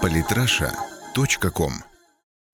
Политраша.ком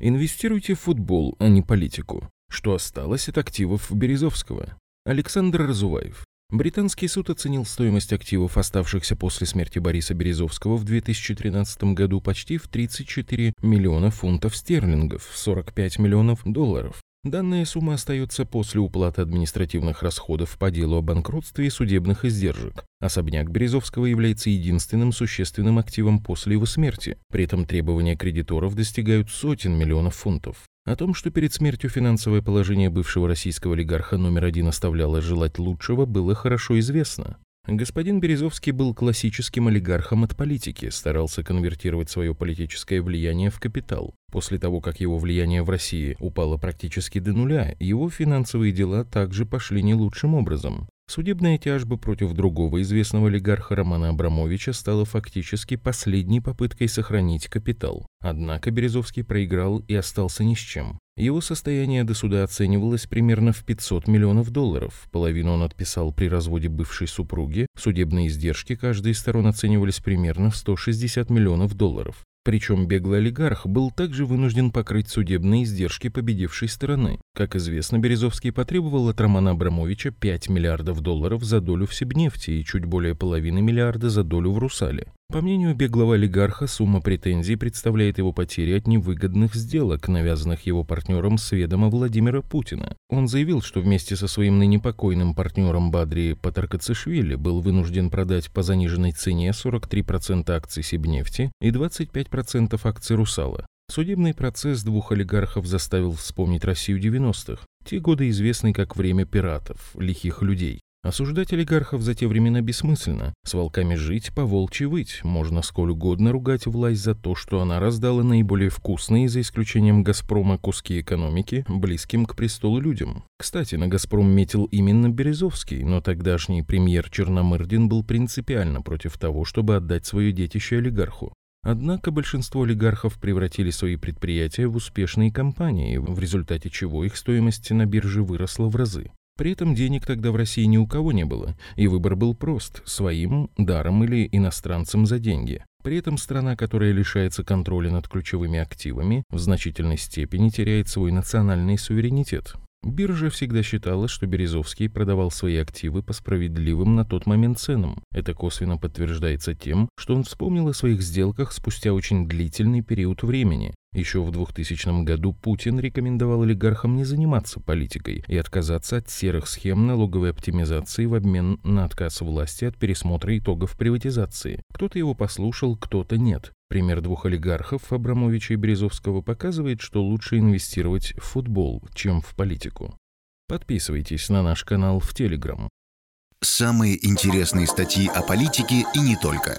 Инвестируйте в футбол, а не политику. Что осталось от активов Березовского? Александр Разуваев. Британский суд оценил стоимость активов, оставшихся после смерти Бориса Березовского в 2013 году почти в 34 миллиона фунтов стерлингов, 45 миллионов долларов. Данная сумма остается после уплаты административных расходов по делу о банкротстве и судебных издержек. Особняк Березовского является единственным существенным активом после его смерти. При этом требования кредиторов достигают сотен миллионов фунтов. О том, что перед смертью финансовое положение бывшего российского олигарха номер один оставляло желать лучшего, было хорошо известно. Господин Березовский был классическим олигархом от политики, старался конвертировать свое политическое влияние в капитал. После того, как его влияние в России упало практически до нуля, его финансовые дела также пошли не лучшим образом. Судебная тяжба против другого известного олигарха Романа Абрамовича стала фактически последней попыткой сохранить капитал. Однако Березовский проиграл и остался ни с чем. Его состояние до суда оценивалось примерно в 500 миллионов долларов. Половину он отписал при разводе бывшей супруги. Судебные издержки каждой из сторон оценивались примерно в 160 миллионов долларов. Причем беглый олигарх был также вынужден покрыть судебные издержки победившей стороны. Как известно, Березовский потребовал от Романа Абрамовича 5 миллиардов долларов за долю в Сибнефти и чуть более половины миллиарда за долю в Русале. По мнению беглого олигарха, сумма претензий представляет его потери от невыгодных сделок, навязанных его партнером с ведома Владимира Путина. Он заявил, что вместе со своим ныне покойным партнером Бадри Патаркацишвили был вынужден продать по заниженной цене 43% акций Сибнефти и 25% акций Русала. Судебный процесс двух олигархов заставил вспомнить Россию 90-х. Те годы известны как время пиратов, лихих людей. Осуждать олигархов за те времена бессмысленно. С волками жить, по волчьи выть. Можно сколь угодно ругать власть за то, что она раздала наиболее вкусные, за исключением «Газпрома», куски экономики, близким к престолу людям. Кстати, на «Газпром» метил именно Березовский, но тогдашний премьер Черномырдин был принципиально против того, чтобы отдать свое детище олигарху. Однако большинство олигархов превратили свои предприятия в успешные компании, в результате чего их стоимость на бирже выросла в разы. При этом денег тогда в России ни у кого не было, и выбор был прост – своим, даром или иностранцам за деньги. При этом страна, которая лишается контроля над ключевыми активами, в значительной степени теряет свой национальный суверенитет. Биржа всегда считала, что Березовский продавал свои активы по справедливым на тот момент ценам. Это косвенно подтверждается тем, что он вспомнил о своих сделках спустя очень длительный период времени. Еще в 2000 году Путин рекомендовал олигархам не заниматься политикой и отказаться от серых схем налоговой оптимизации в обмен на отказ власти от пересмотра итогов приватизации. Кто-то его послушал, кто-то нет. Пример двух олигархов, Абрамовича и Березовского, показывает, что лучше инвестировать в футбол, чем в политику. Подписывайтесь на наш канал в Телеграм. Самые интересные статьи о политике и не только.